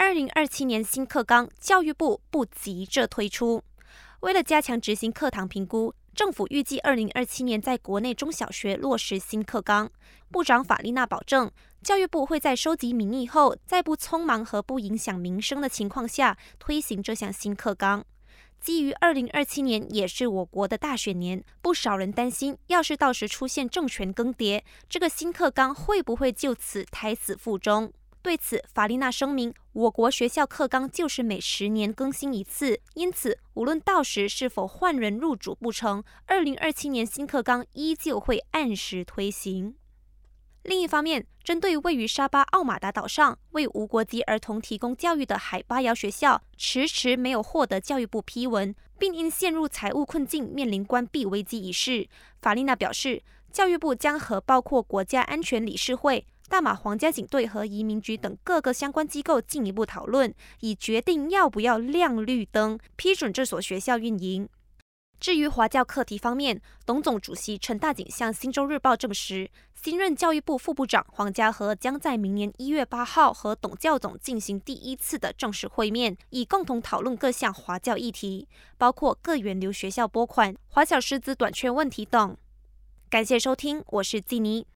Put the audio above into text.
二零二七年新课纲，教育部不急着推出。为了加强执行课堂评估，政府预计二零二七年在国内中小学落实新课纲。部长法丽娜保证，教育部会在收集民意后，在不匆忙和不影响民生的情况下推行这项新课纲。基于二零二七年也是我国的大选年，不少人担心，要是到时出现政权更迭，这个新课纲会不会就此胎死腹中？对此，法丽娜声明，我国学校课纲就是每十年更新一次，因此无论到时是否换人入主不成，二零二七年新课纲依旧会按时推行。另一方面，针对位于沙巴奥马达岛上为无国籍儿童提供教育的海巴瑶学校，迟迟没有获得教育部批文，并因陷入财务困境面临关闭危机一事，法丽娜表示，教育部将和包括国家安全理事会。大马皇家警队和移民局等各个相关机构进一步讨论，以决定要不要亮绿灯批准这所学校运营。至于华教课题方面，董总主席陈大景向《新洲日报》证实，新任教育部副部长黄家和将在明年一月八号和董教总进行第一次的正式会面，以共同讨论各项华教议题，包括各源流学校拨款、华小师资短缺问题等。感谢收听，我是季妮。